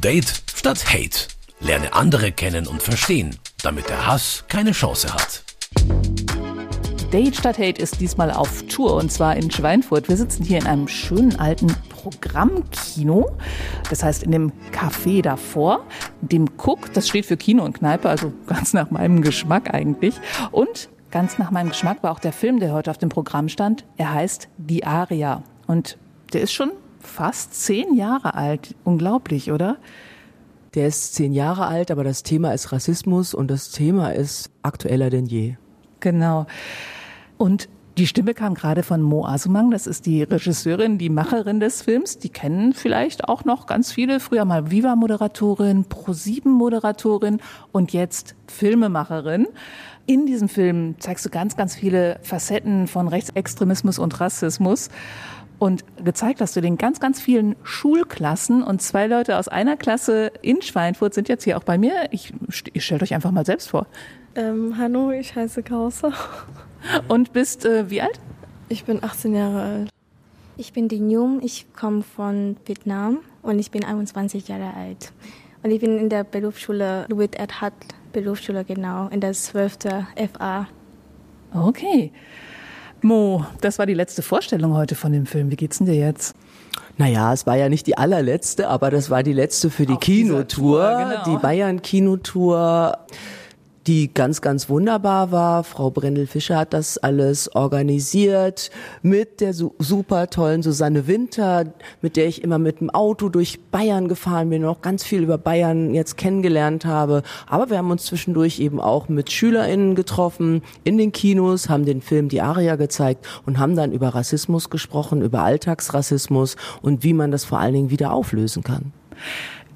Date statt Hate. Lerne andere kennen und verstehen, damit der Hass keine Chance hat. Date statt Hate ist diesmal auf Tour und zwar in Schweinfurt. Wir sitzen hier in einem schönen alten Programmkino. Das heißt in dem Café davor, dem Cook, das steht für Kino und Kneipe, also ganz nach meinem Geschmack eigentlich. Und ganz nach meinem Geschmack war auch der Film, der heute auf dem Programm stand. Er heißt Die Aria. Und der ist schon fast zehn Jahre alt. Unglaublich, oder? Der ist zehn Jahre alt, aber das Thema ist Rassismus und das Thema ist aktueller denn je. Genau. Und die Stimme kam gerade von Mo Asumang, das ist die Regisseurin, die Macherin des Films. Die kennen vielleicht auch noch ganz viele. Früher mal Viva-Moderatorin, Pro-7-Moderatorin und jetzt Filmemacherin. In diesem Film zeigst du ganz, ganz viele Facetten von Rechtsextremismus und Rassismus. Und gezeigt hast du den ganz, ganz vielen Schulklassen und zwei Leute aus einer Klasse in Schweinfurt sind jetzt hier auch bei mir. Ich, ich stelle euch einfach mal selbst vor. Ähm, hallo, ich heiße Kausa. Und bist äh, wie alt? Ich bin 18 Jahre alt. Ich bin die Nhung, ich komme von Vietnam und ich bin 21 Jahre alt. Und ich bin in der Berufsschule Louis Erhard Berufsschule genau, in der 12. FA. Okay. Mo, das war die letzte Vorstellung heute von dem Film. Wie geht's denn dir jetzt? Naja, es war ja nicht die allerletzte, aber das war die letzte für die Auf Kinotour, genau. die Bayern-Kinotour die ganz, ganz wunderbar war. Frau Brendel-Fischer hat das alles organisiert mit der super tollen Susanne Winter, mit der ich immer mit dem Auto durch Bayern gefahren bin, und auch ganz viel über Bayern jetzt kennengelernt habe. Aber wir haben uns zwischendurch eben auch mit SchülerInnen getroffen in den Kinos, haben den Film Die Aria gezeigt und haben dann über Rassismus gesprochen, über Alltagsrassismus und wie man das vor allen Dingen wieder auflösen kann.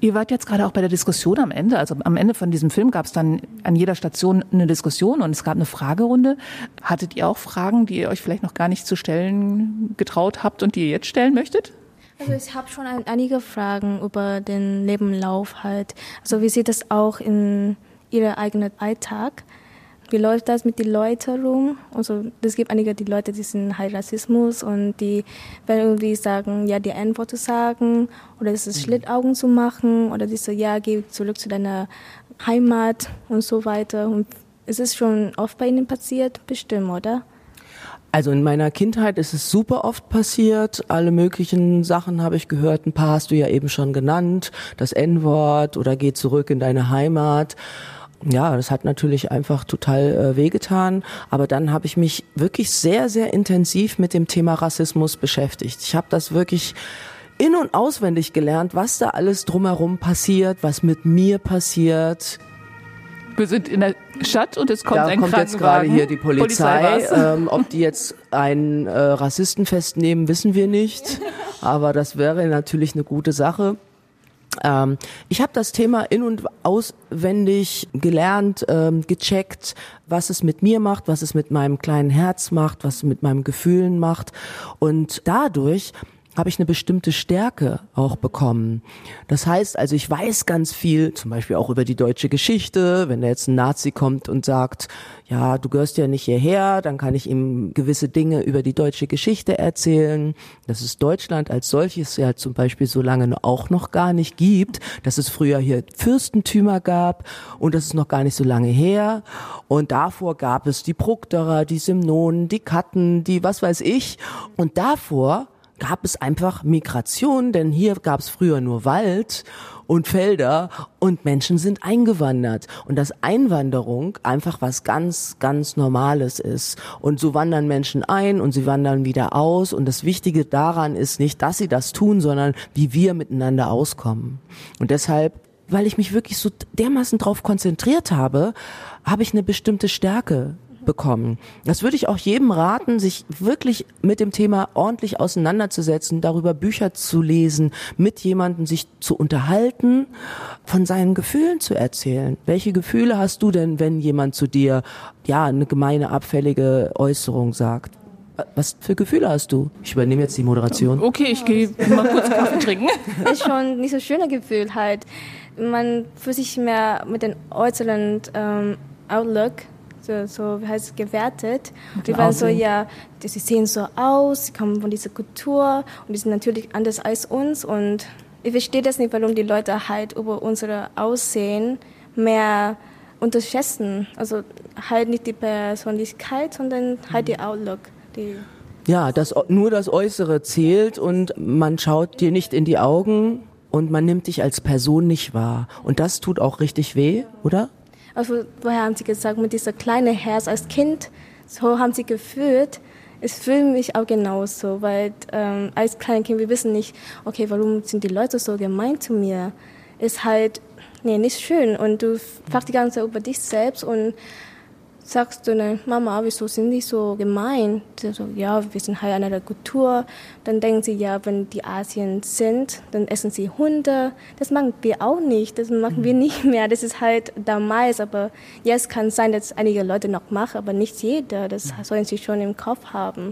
Ihr wart jetzt gerade auch bei der Diskussion am Ende. Also am Ende von diesem Film gab es dann an jeder Station eine Diskussion und es gab eine Fragerunde. Hattet ihr auch Fragen, die ihr euch vielleicht noch gar nicht zu stellen getraut habt und die ihr jetzt stellen möchtet? Also ich habe schon einige Fragen über den Lebenlauf halt. Also wie sieht das auch in Ihrem eigenen Alltag? Wie läuft das mit den Leuten rum? Also es gibt einige die Leute, die sind halt Rassismus und die werden irgendwie sagen, ja, die Antworten sagen oder es ist mhm. Schlittaugen zu machen oder die so, ja, geh zurück zu deiner Heimat und so weiter. Und es ist schon oft bei Ihnen passiert, bestimmt, oder? Also in meiner Kindheit ist es super oft passiert. Alle möglichen Sachen habe ich gehört. Ein paar hast du ja eben schon genannt. Das N-Wort oder geh zurück in deine Heimat ja, das hat natürlich einfach total äh, wehgetan. Aber dann habe ich mich wirklich sehr, sehr intensiv mit dem Thema Rassismus beschäftigt. Ich habe das wirklich in- und auswendig gelernt, was da alles drumherum passiert, was mit mir passiert. Wir sind in der Stadt und es kommt da ein kommt jetzt gerade hier die Polizei. Polizei ähm, ob die jetzt einen äh, Rassisten festnehmen, wissen wir nicht. Aber das wäre natürlich eine gute Sache. Ähm, ich habe das Thema in und auswendig gelernt, ähm, gecheckt, was es mit mir macht, was es mit meinem kleinen Herz macht, was es mit meinen Gefühlen macht. Und dadurch habe ich eine bestimmte Stärke auch bekommen. Das heißt also, ich weiß ganz viel, zum Beispiel auch über die deutsche Geschichte. Wenn da jetzt ein Nazi kommt und sagt, ja, du gehörst ja nicht hierher, dann kann ich ihm gewisse Dinge über die deutsche Geschichte erzählen, dass es Deutschland als solches ja zum Beispiel so lange auch noch gar nicht gibt, dass es früher hier Fürstentümer gab und das ist noch gar nicht so lange her. Und davor gab es die Prukterer, die Simnonen, die Katten, die was weiß ich. Und davor gab es einfach Migration, denn hier gab es früher nur Wald und Felder und Menschen sind eingewandert und dass Einwanderung einfach was ganz, ganz Normales ist. Und so wandern Menschen ein und sie wandern wieder aus und das Wichtige daran ist nicht, dass sie das tun, sondern wie wir miteinander auskommen. Und deshalb weil ich mich wirklich so dermaßen drauf konzentriert habe, habe ich eine bestimmte Stärke bekommen. Das würde ich auch jedem raten, sich wirklich mit dem Thema ordentlich auseinanderzusetzen, darüber Bücher zu lesen, mit jemandem sich zu unterhalten, von seinen Gefühlen zu erzählen. Welche Gefühle hast du denn, wenn jemand zu dir, ja, eine gemeine, abfällige Äußerung sagt? Was für Gefühle hast du? Ich übernehme jetzt die Moderation. Okay, ich gehe mal kurz Kaffee trinken. Ist schon nicht so schöner Gefühl halt. Man fühlt sich mehr mit dem äußeren ähm, Outlook so, so heißt gewertet. Und die waren so, ja, sie sehen so aus, sie kommen von dieser Kultur und die sind natürlich anders als uns und ich verstehe das nicht, warum die Leute halt über unser Aussehen mehr unterschätzen. Also halt nicht die Persönlichkeit, sondern halt die Outlook. Die ja, das, nur das Äußere zählt und man schaut dir nicht in die Augen und man nimmt dich als Person nicht wahr. Und das tut auch richtig weh, oder? Also, woher haben Sie gesagt, mit dieser kleinen Herz als Kind, so haben Sie gefühlt. Es fühlt mich auch genauso, weil ähm, als kleines Kind, wir wissen nicht, okay, warum sind die Leute so gemein zu mir? Ist halt, nee, nicht schön. Und du fragst die ganze Zeit über dich selbst und sagst du dann, Mama, wieso sind die so gemein? Sie so, ja, wir sind halt einer Kultur. Dann denken sie, ja, wenn die Asien sind, dann essen sie Hunde. Das machen wir auch nicht, das machen wir nicht mehr. Das ist halt damals, aber jetzt kann es sein, dass einige Leute noch machen, aber nicht jeder. Das sollen sie schon im Kopf haben.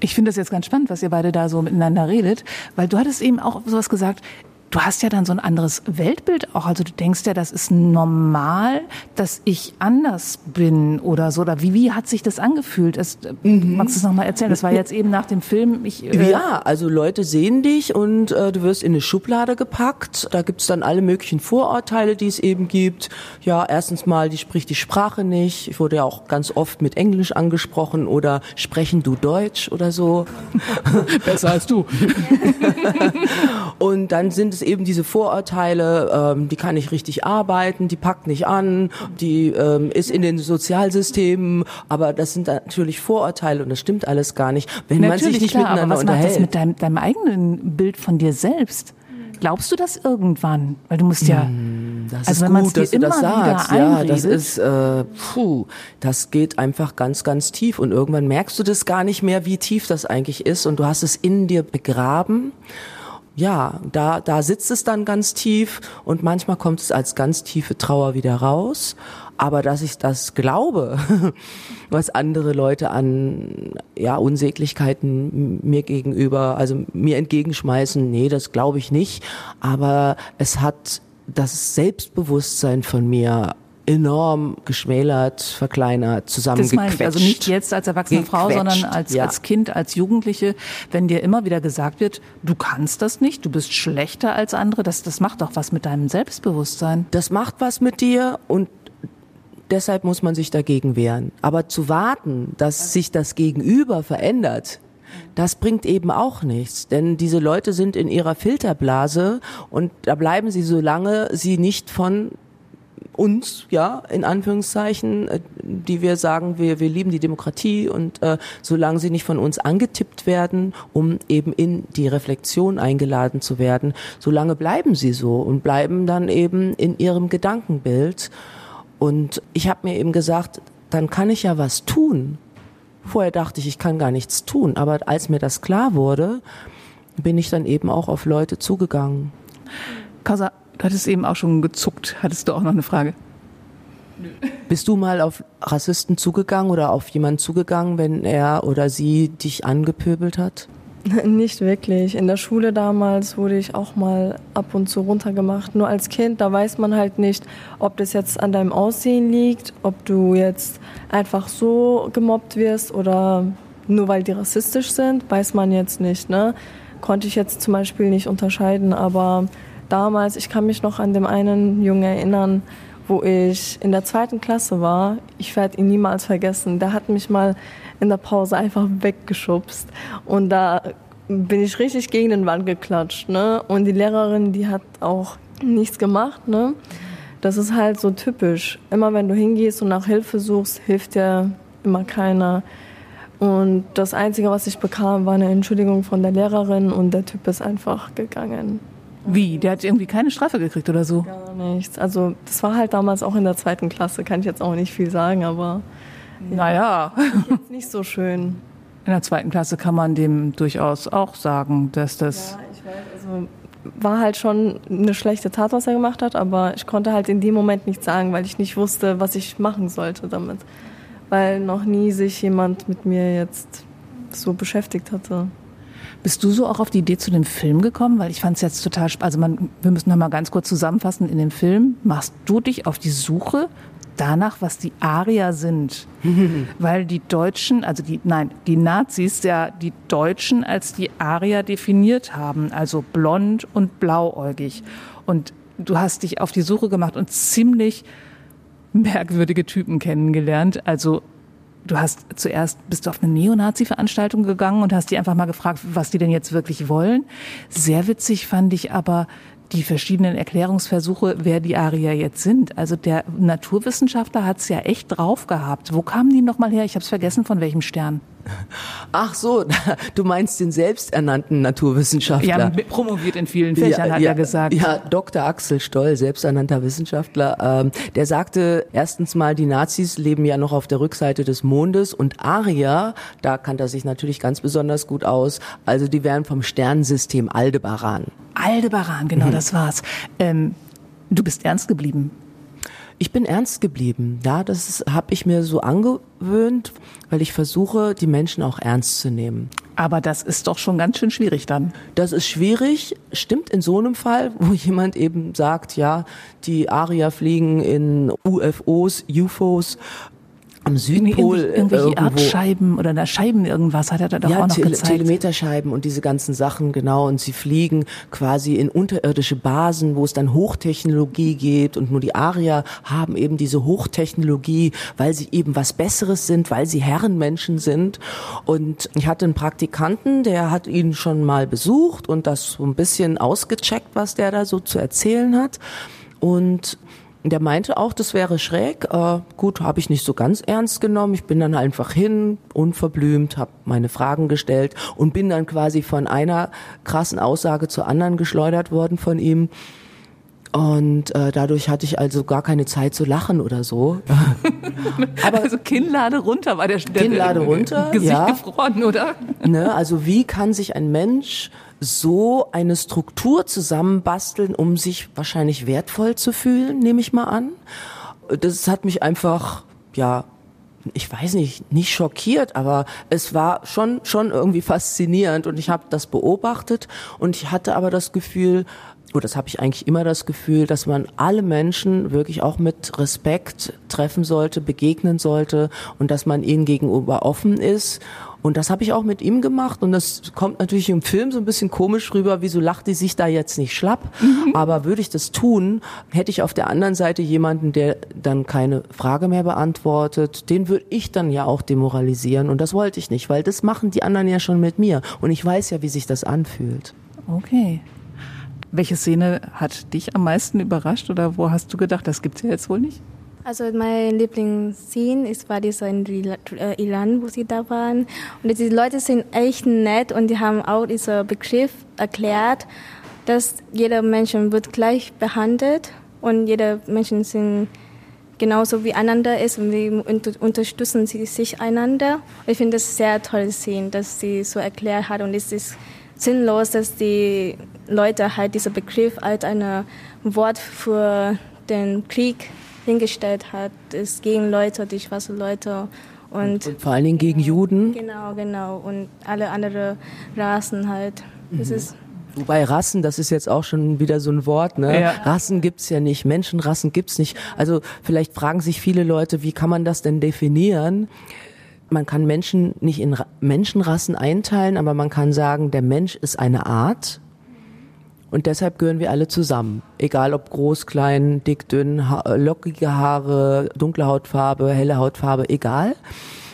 Ich finde das jetzt ganz spannend, was ihr beide da so miteinander redet, weil du hattest eben auch sowas gesagt, du hast ja dann so ein anderes Weltbild auch. Also du denkst ja, das ist normal, dass ich anders bin oder so. Oder wie, wie hat sich das angefühlt? Das, mhm. Magst du es nochmal erzählen? Das war jetzt eben nach dem Film. Ich, äh ja, also Leute sehen dich und äh, du wirst in eine Schublade gepackt. Da gibt's dann alle möglichen Vorurteile, die es eben gibt. Ja, erstens mal, die spricht die Sprache nicht. Ich wurde ja auch ganz oft mit Englisch angesprochen oder sprechen du Deutsch oder so. Besser als du. und dann sind es eben diese Vorurteile, ähm, die kann nicht richtig arbeiten, die packt nicht an, die ähm, ist in den Sozialsystemen, aber das sind natürlich Vorurteile und das stimmt alles gar nicht. Wenn natürlich, man sich nicht klar, miteinander aber was unterhält. Macht das mit deinem, deinem eigenen Bild von dir selbst? Glaubst du das irgendwann? Weil du musst ja. Hm, das also ist wenn gut, dass du das sagst. Ja, das ist, äh, puh, das geht einfach ganz, ganz tief und irgendwann merkst du das gar nicht mehr, wie tief das eigentlich ist und du hast es in dir begraben ja, da, da sitzt es dann ganz tief und manchmal kommt es als ganz tiefe Trauer wieder raus. Aber dass ich das glaube, was andere Leute an ja, Unsäglichkeiten mir gegenüber, also mir entgegenschmeißen, nee, das glaube ich nicht. Aber es hat das Selbstbewusstsein von mir enorm geschmälert, verkleinert, zusammengequetscht. Das meine ich, also nicht jetzt als erwachsene gequetscht, Frau, sondern als, ja. als Kind, als Jugendliche, wenn dir immer wieder gesagt wird, du kannst das nicht, du bist schlechter als andere, das, das macht doch was mit deinem Selbstbewusstsein. Das macht was mit dir und deshalb muss man sich dagegen wehren. Aber zu warten, dass sich das Gegenüber verändert, das bringt eben auch nichts, denn diese Leute sind in ihrer Filterblase und da bleiben sie, solange sie nicht von uns, ja, in Anführungszeichen, äh, die wir sagen, wir, wir lieben die Demokratie und äh, solange sie nicht von uns angetippt werden, um eben in die Reflexion eingeladen zu werden, solange bleiben sie so und bleiben dann eben in ihrem Gedankenbild. Und ich habe mir eben gesagt, dann kann ich ja was tun. Vorher dachte ich, ich kann gar nichts tun, aber als mir das klar wurde, bin ich dann eben auch auf Leute zugegangen. Kasa, Du hattest eben auch schon gezuckt. Hattest du auch noch eine Frage? Bist du mal auf Rassisten zugegangen oder auf jemanden zugegangen, wenn er oder sie dich angepöbelt hat? Nicht wirklich. In der Schule damals wurde ich auch mal ab und zu runtergemacht. Nur als Kind, da weiß man halt nicht, ob das jetzt an deinem Aussehen liegt, ob du jetzt einfach so gemobbt wirst oder nur weil die rassistisch sind, weiß man jetzt nicht. Ne? Konnte ich jetzt zum Beispiel nicht unterscheiden, aber damals, ich kann mich noch an dem einen Jungen erinnern, wo ich in der zweiten Klasse war. Ich werde ihn niemals vergessen. Der hat mich mal in der Pause einfach weggeschubst. Und da bin ich richtig gegen den Wand geklatscht. Ne? Und die Lehrerin, die hat auch nichts gemacht. Ne? Das ist halt so typisch. Immer wenn du hingehst und nach Hilfe suchst, hilft dir immer keiner. Und das Einzige, was ich bekam, war eine Entschuldigung von der Lehrerin und der Typ ist einfach gegangen. Wie? Der hat irgendwie keine Strafe gekriegt oder so? Gar nichts. Also das war halt damals auch in der zweiten Klasse, kann ich jetzt auch nicht viel sagen, aber naja. Jetzt nicht so schön. In der zweiten Klasse kann man dem durchaus auch sagen, dass das. Ja, ich weiß, also war halt schon eine schlechte Tat, was er gemacht hat, aber ich konnte halt in dem Moment nichts sagen, weil ich nicht wusste, was ich machen sollte damit. Weil noch nie sich jemand mit mir jetzt so beschäftigt hatte. Bist du so auch auf die Idee zu dem Film gekommen? Weil ich fand es jetzt total spannend. Also man, wir müssen noch mal ganz kurz zusammenfassen. In dem Film machst du dich auf die Suche danach, was die Arier sind. Weil die Deutschen, also die, nein, die Nazis ja die Deutschen als die Arier definiert haben, also blond und blauäugig. Und du hast dich auf die Suche gemacht und ziemlich merkwürdige Typen kennengelernt. Also du hast zuerst bist du auf eine Neonazi-Veranstaltung gegangen und hast die einfach mal gefragt, was die denn jetzt wirklich wollen. Sehr witzig fand ich aber die verschiedenen Erklärungsversuche, wer die Arier jetzt sind. Also der Naturwissenschaftler hat es ja echt drauf gehabt. Wo kamen die nochmal her? Ich habe es vergessen, von welchem Stern. Ach so, du meinst den selbsternannten Naturwissenschaftler. Ja, promoviert in vielen Fächern, ja, hat ja, er gesagt. Ja, Dr. Axel Stoll, selbsternannter Wissenschaftler, ähm, der sagte erstens mal, die Nazis leben ja noch auf der Rückseite des Mondes und Arier, da kannte er sich natürlich ganz besonders gut aus, also die wären vom Sternensystem Aldebaran. Aldebaran, genau, mhm. das war's. Ähm, du bist ernst geblieben. Ich bin ernst geblieben. Ja, das habe ich mir so angewöhnt, weil ich versuche, die Menschen auch ernst zu nehmen. Aber das ist doch schon ganz schön schwierig dann. Das ist schwierig, stimmt in so einem Fall, wo jemand eben sagt, ja, die Arier fliegen in UFOs, UFOs am Südpol irgendwelche irgendwo. Erdscheiben oder da Scheiben irgendwas hat er da doch ja, auch noch Tele gezeigt. Telemeterscheiben und diese ganzen Sachen genau und sie fliegen quasi in unterirdische Basen, wo es dann Hochtechnologie gibt und nur die Arier haben eben diese Hochtechnologie, weil sie eben was Besseres sind, weil sie Herrenmenschen sind und ich hatte einen Praktikanten, der hat ihn schon mal besucht und das so ein bisschen ausgecheckt, was der da so zu erzählen hat und der meinte auch, das wäre schräg. Äh, gut, habe ich nicht so ganz ernst genommen. Ich bin dann einfach hin, unverblümt, habe meine Fragen gestellt und bin dann quasi von einer krassen Aussage zur anderen geschleudert worden von ihm. Und äh, dadurch hatte ich also gar keine Zeit zu lachen oder so. Aber also Kinnlade runter war der, der Kinnlade runter, Gesicht ja. gefroren, oder? Ne, also wie kann sich ein Mensch so eine Struktur zusammenbasteln, um sich wahrscheinlich wertvoll zu fühlen, nehme ich mal an. Das hat mich einfach, ja, ich weiß nicht, nicht schockiert, aber es war schon schon irgendwie faszinierend und ich habe das beobachtet und ich hatte aber das Gefühl, oder das habe ich eigentlich immer das Gefühl, dass man alle Menschen wirklich auch mit Respekt treffen sollte, begegnen sollte und dass man ihnen gegenüber offen ist und das habe ich auch mit ihm gemacht und das kommt natürlich im Film so ein bisschen komisch rüber, wieso lacht die sich da jetzt nicht schlapp? Mhm. Aber würde ich das tun, hätte ich auf der anderen Seite jemanden, der dann keine Frage mehr beantwortet, den würde ich dann ja auch demoralisieren und das wollte ich nicht, weil das machen die anderen ja schon mit mir und ich weiß ja, wie sich das anfühlt. Okay. Welche Szene hat dich am meisten überrascht oder wo hast du gedacht, das gibt's ja jetzt wohl nicht? Also mein Lieblingsszene ist war dieser in äh, Iran, wo sie da waren. Und die Leute sind echt nett und die haben auch diesen Begriff erklärt, dass jeder Mensch wird gleich behandelt und jeder Mensch sind genauso wie einander ist und wir unterstützen sie sich einander. Ich finde das sehr toll sehen, dass sie so erklärt hat und es ist sinnlos, dass die Leute halt diesen Begriff als ein Wort für den Krieg hingestellt hat, ist gegen Leute, die schwarze Leute und, und, vor allen Dingen gegen Juden. Genau, genau und alle anderen Rassen halt. Das mhm. ist Wobei Rassen, das ist jetzt auch schon wieder so ein Wort, ne? Ja. Rassen gibt's ja nicht, Menschenrassen gibt's nicht. Also vielleicht fragen sich viele Leute, wie kann man das denn definieren? Man kann Menschen nicht in Menschenrassen einteilen, aber man kann sagen, der Mensch ist eine Art und deshalb gehören wir alle zusammen. Egal ob groß, klein, dick, dünn, ha lockige Haare, dunkle Hautfarbe, helle Hautfarbe, egal.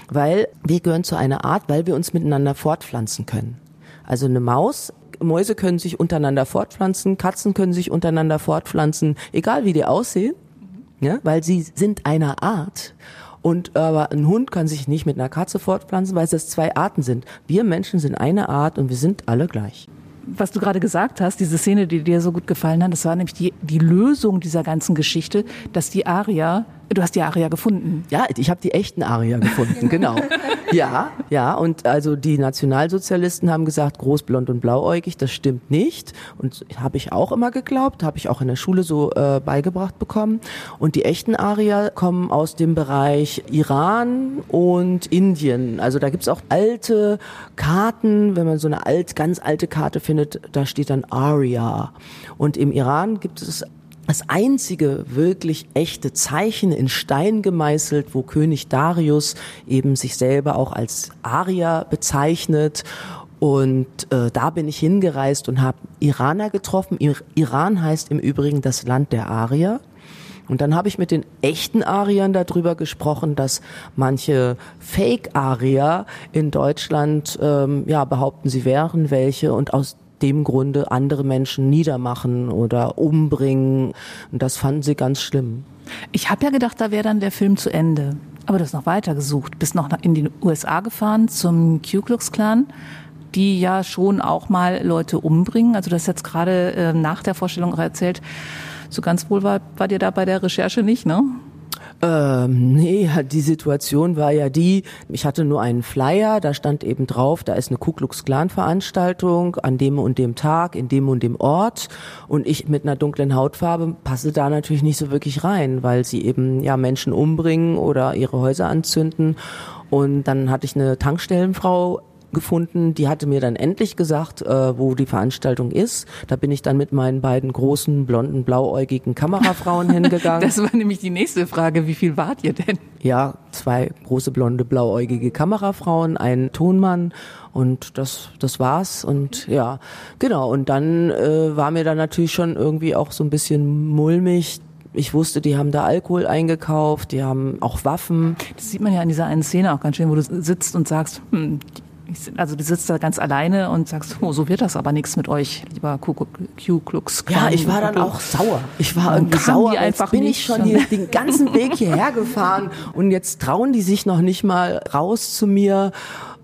Weil wir gehören zu einer Art, weil wir uns miteinander fortpflanzen können. Also eine Maus, Mäuse können sich untereinander fortpflanzen, Katzen können sich untereinander fortpflanzen, egal wie die aussehen, ja, weil sie sind einer Art. Und aber ein Hund kann sich nicht mit einer Katze fortpflanzen, weil es zwei Arten sind. Wir Menschen sind eine Art und wir sind alle gleich was du gerade gesagt hast, diese Szene, die dir so gut gefallen hat, das war nämlich die, die Lösung dieser ganzen Geschichte, dass die Aria Du hast die Aria gefunden. Ja, ich habe die echten Aria gefunden, genau. ja, ja, und also die Nationalsozialisten haben gesagt, groß, blond und blauäugig, das stimmt nicht. Und habe ich auch immer geglaubt, habe ich auch in der Schule so äh, beigebracht bekommen. Und die echten Aria kommen aus dem Bereich Iran und Indien. Also da gibt's auch alte Karten, wenn man so eine alt, ganz alte Karte findet, da steht dann Aria. Und im Iran gibt es das einzige wirklich echte Zeichen in Stein gemeißelt, wo König Darius eben sich selber auch als Arier bezeichnet. Und äh, da bin ich hingereist und habe Iraner getroffen. Iran heißt im Übrigen das Land der Arier. Und dann habe ich mit den echten Ariern darüber gesprochen, dass manche Fake-Arier in Deutschland ähm, ja behaupten, sie wären welche und aus dem Grunde andere Menschen niedermachen oder umbringen. Und das fanden sie ganz schlimm. Ich habe ja gedacht, da wäre dann der Film zu Ende. Aber du hast noch weiter gesucht, bist noch in die USA gefahren zum Ku Klux Klan, die ja schon auch mal Leute umbringen. Also du hast jetzt gerade äh, nach der Vorstellung erzählt, so ganz wohl war, war dir da bei der Recherche nicht, ne? Ähm, nee, die Situation war ja die, ich hatte nur einen Flyer, da stand eben drauf, da ist eine Ku Klux Klan Veranstaltung an dem und dem Tag, in dem und dem Ort. Und ich mit einer dunklen Hautfarbe passe da natürlich nicht so wirklich rein, weil sie eben ja Menschen umbringen oder ihre Häuser anzünden. Und dann hatte ich eine Tankstellenfrau gefunden. Die hatte mir dann endlich gesagt, äh, wo die Veranstaltung ist. Da bin ich dann mit meinen beiden großen, blonden, blauäugigen Kamerafrauen hingegangen. Das war nämlich die nächste Frage. Wie viel wart ihr denn? Ja, zwei große, blonde, blauäugige Kamerafrauen, ein Tonmann und das, das war's. Und ja, genau. Und dann äh, war mir dann natürlich schon irgendwie auch so ein bisschen mulmig, ich wusste, die haben da Alkohol eingekauft, die haben auch Waffen. Das sieht man ja in dieser einen Szene auch ganz schön, wo du sitzt und sagst, hm, also du sitzt da ganz alleine und sagst, oh, so wird das aber nichts mit euch, lieber Ku Klux Klan. Ja, ich war dann auch sauer. Ich war irgendwie sauer. Einfach bin ich schon hier den ganzen Weg hierher gefahren und jetzt trauen die sich noch nicht mal raus zu mir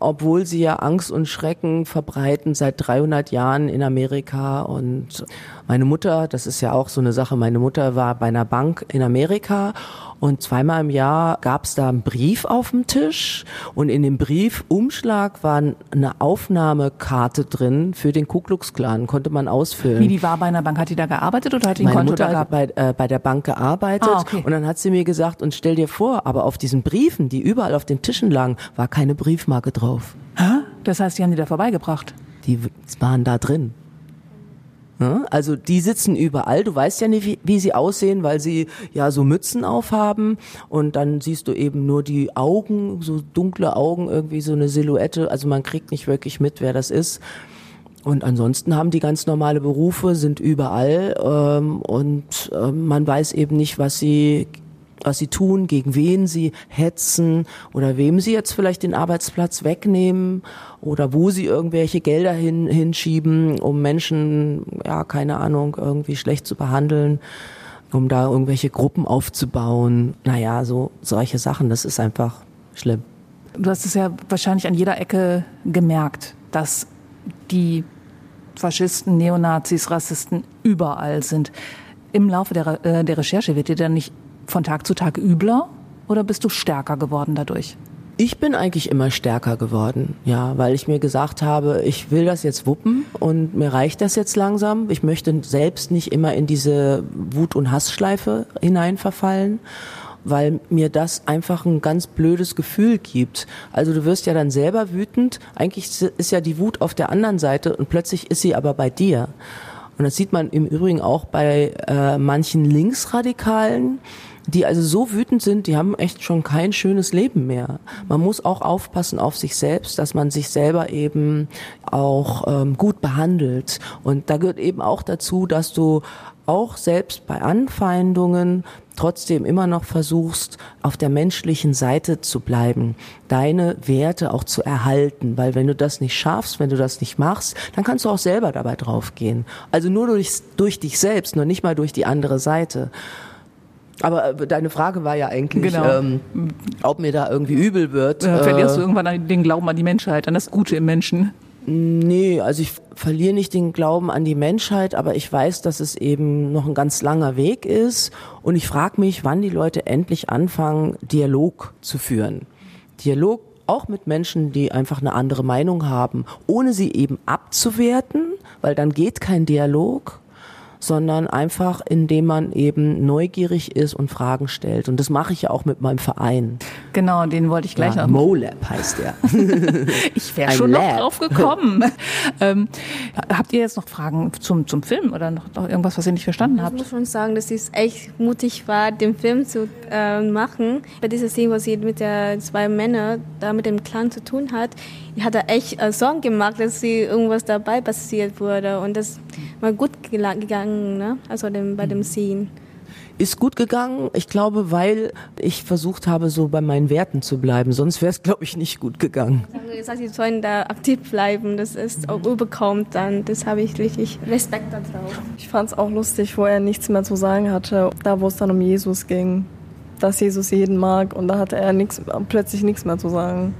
obwohl sie ja Angst und Schrecken verbreiten seit 300 Jahren in Amerika. Und meine Mutter, das ist ja auch so eine Sache, meine Mutter war bei einer Bank in Amerika und zweimal im Jahr gab es da einen Brief auf dem Tisch und in dem Briefumschlag war eine Aufnahmekarte drin für den Ku Klux Klan, konnte man ausfüllen. Wie die war bei einer Bank, hat die da gearbeitet oder hat die ein Konto Mutter da hat bei, äh, bei der Bank gearbeitet ah, okay. und dann hat sie mir gesagt, und stell dir vor, aber auf diesen Briefen, die überall auf den Tischen lagen, war keine Briefmarke drauf. Hä? Das heißt, die haben die da vorbeigebracht? Die waren da drin. Also die sitzen überall. Du weißt ja nicht, wie, wie, sie aussehen, weil sie ja so Mützen aufhaben und dann siehst du eben nur die Augen, so dunkle Augen, irgendwie so eine Silhouette. Also man kriegt nicht wirklich mit, wer das ist. Und ansonsten haben die ganz normale Berufe, sind überall ähm, und äh, man weiß eben nicht, was sie was sie tun, gegen wen sie hetzen oder wem sie jetzt vielleicht den Arbeitsplatz wegnehmen oder wo sie irgendwelche Gelder hin, hinschieben, um Menschen, ja, keine Ahnung, irgendwie schlecht zu behandeln, um da irgendwelche Gruppen aufzubauen. Naja, so solche Sachen, das ist einfach schlimm. Du hast es ja wahrscheinlich an jeder Ecke gemerkt, dass die Faschisten, Neonazis, Rassisten überall sind. Im Laufe der, äh, der Recherche wird dir dann nicht von Tag zu Tag übler oder bist du stärker geworden dadurch? Ich bin eigentlich immer stärker geworden, ja, weil ich mir gesagt habe, ich will das jetzt wuppen und mir reicht das jetzt langsam. Ich möchte selbst nicht immer in diese Wut- und Hassschleife hineinverfallen, weil mir das einfach ein ganz blödes Gefühl gibt. Also du wirst ja dann selber wütend. Eigentlich ist ja die Wut auf der anderen Seite und plötzlich ist sie aber bei dir. Und das sieht man im Übrigen auch bei äh, manchen Linksradikalen, die also so wütend sind, die haben echt schon kein schönes Leben mehr. Man muss auch aufpassen auf sich selbst, dass man sich selber eben auch ähm, gut behandelt. Und da gehört eben auch dazu, dass du auch selbst bei Anfeindungen trotzdem immer noch versuchst, auf der menschlichen Seite zu bleiben, deine Werte auch zu erhalten, weil wenn du das nicht schaffst, wenn du das nicht machst, dann kannst du auch selber dabei draufgehen. Also nur durch, durch dich selbst, nur nicht mal durch die andere Seite. Aber äh, deine Frage war ja eigentlich, genau. ähm, ob mir da irgendwie übel wird. Äh, verlierst du irgendwann den Glauben an die Menschheit, an das Gute im Menschen? Nee, also ich verliere nicht den Glauben an die Menschheit, aber ich weiß, dass es eben noch ein ganz langer Weg ist. Und ich frage mich, wann die Leute endlich anfangen, Dialog zu führen. Dialog auch mit Menschen, die einfach eine andere Meinung haben, ohne sie eben abzuwerten, weil dann geht kein Dialog, sondern einfach, indem man eben neugierig ist und Fragen stellt. Und das mache ich ja auch mit meinem Verein. Genau, den wollte ich gleich ja, noch. MoLab heißt der. ich wäre schon Lab. noch drauf gekommen. ähm, habt ihr jetzt noch Fragen zum, zum Film oder noch, noch irgendwas, was ihr nicht verstanden habt? Ich muss schon sagen, dass es echt mutig war, den Film zu äh, machen. Bei dieser Szene, wo sie mit der zwei Männern da mit dem Clan zu tun hat, ich hatte echt äh, Sorgen gemacht, dass sie irgendwas dabei passiert wurde und das war gut gegangen, ne? Also dem, bei dem Scene ist gut gegangen. Ich glaube, weil ich versucht habe, so bei meinen Werten zu bleiben. Sonst wäre es, glaube ich, nicht gut gegangen. Also gesagt, sie sollen da aktiv bleiben. Das ist auch überkommt dann. Das habe ich richtig Respekt darauf. Ich fand es auch lustig, wo er nichts mehr zu sagen hatte. Da, wo es dann um Jesus ging. Dass Jesus jeden mag. Und da hatte er nix, plötzlich nichts mehr zu sagen.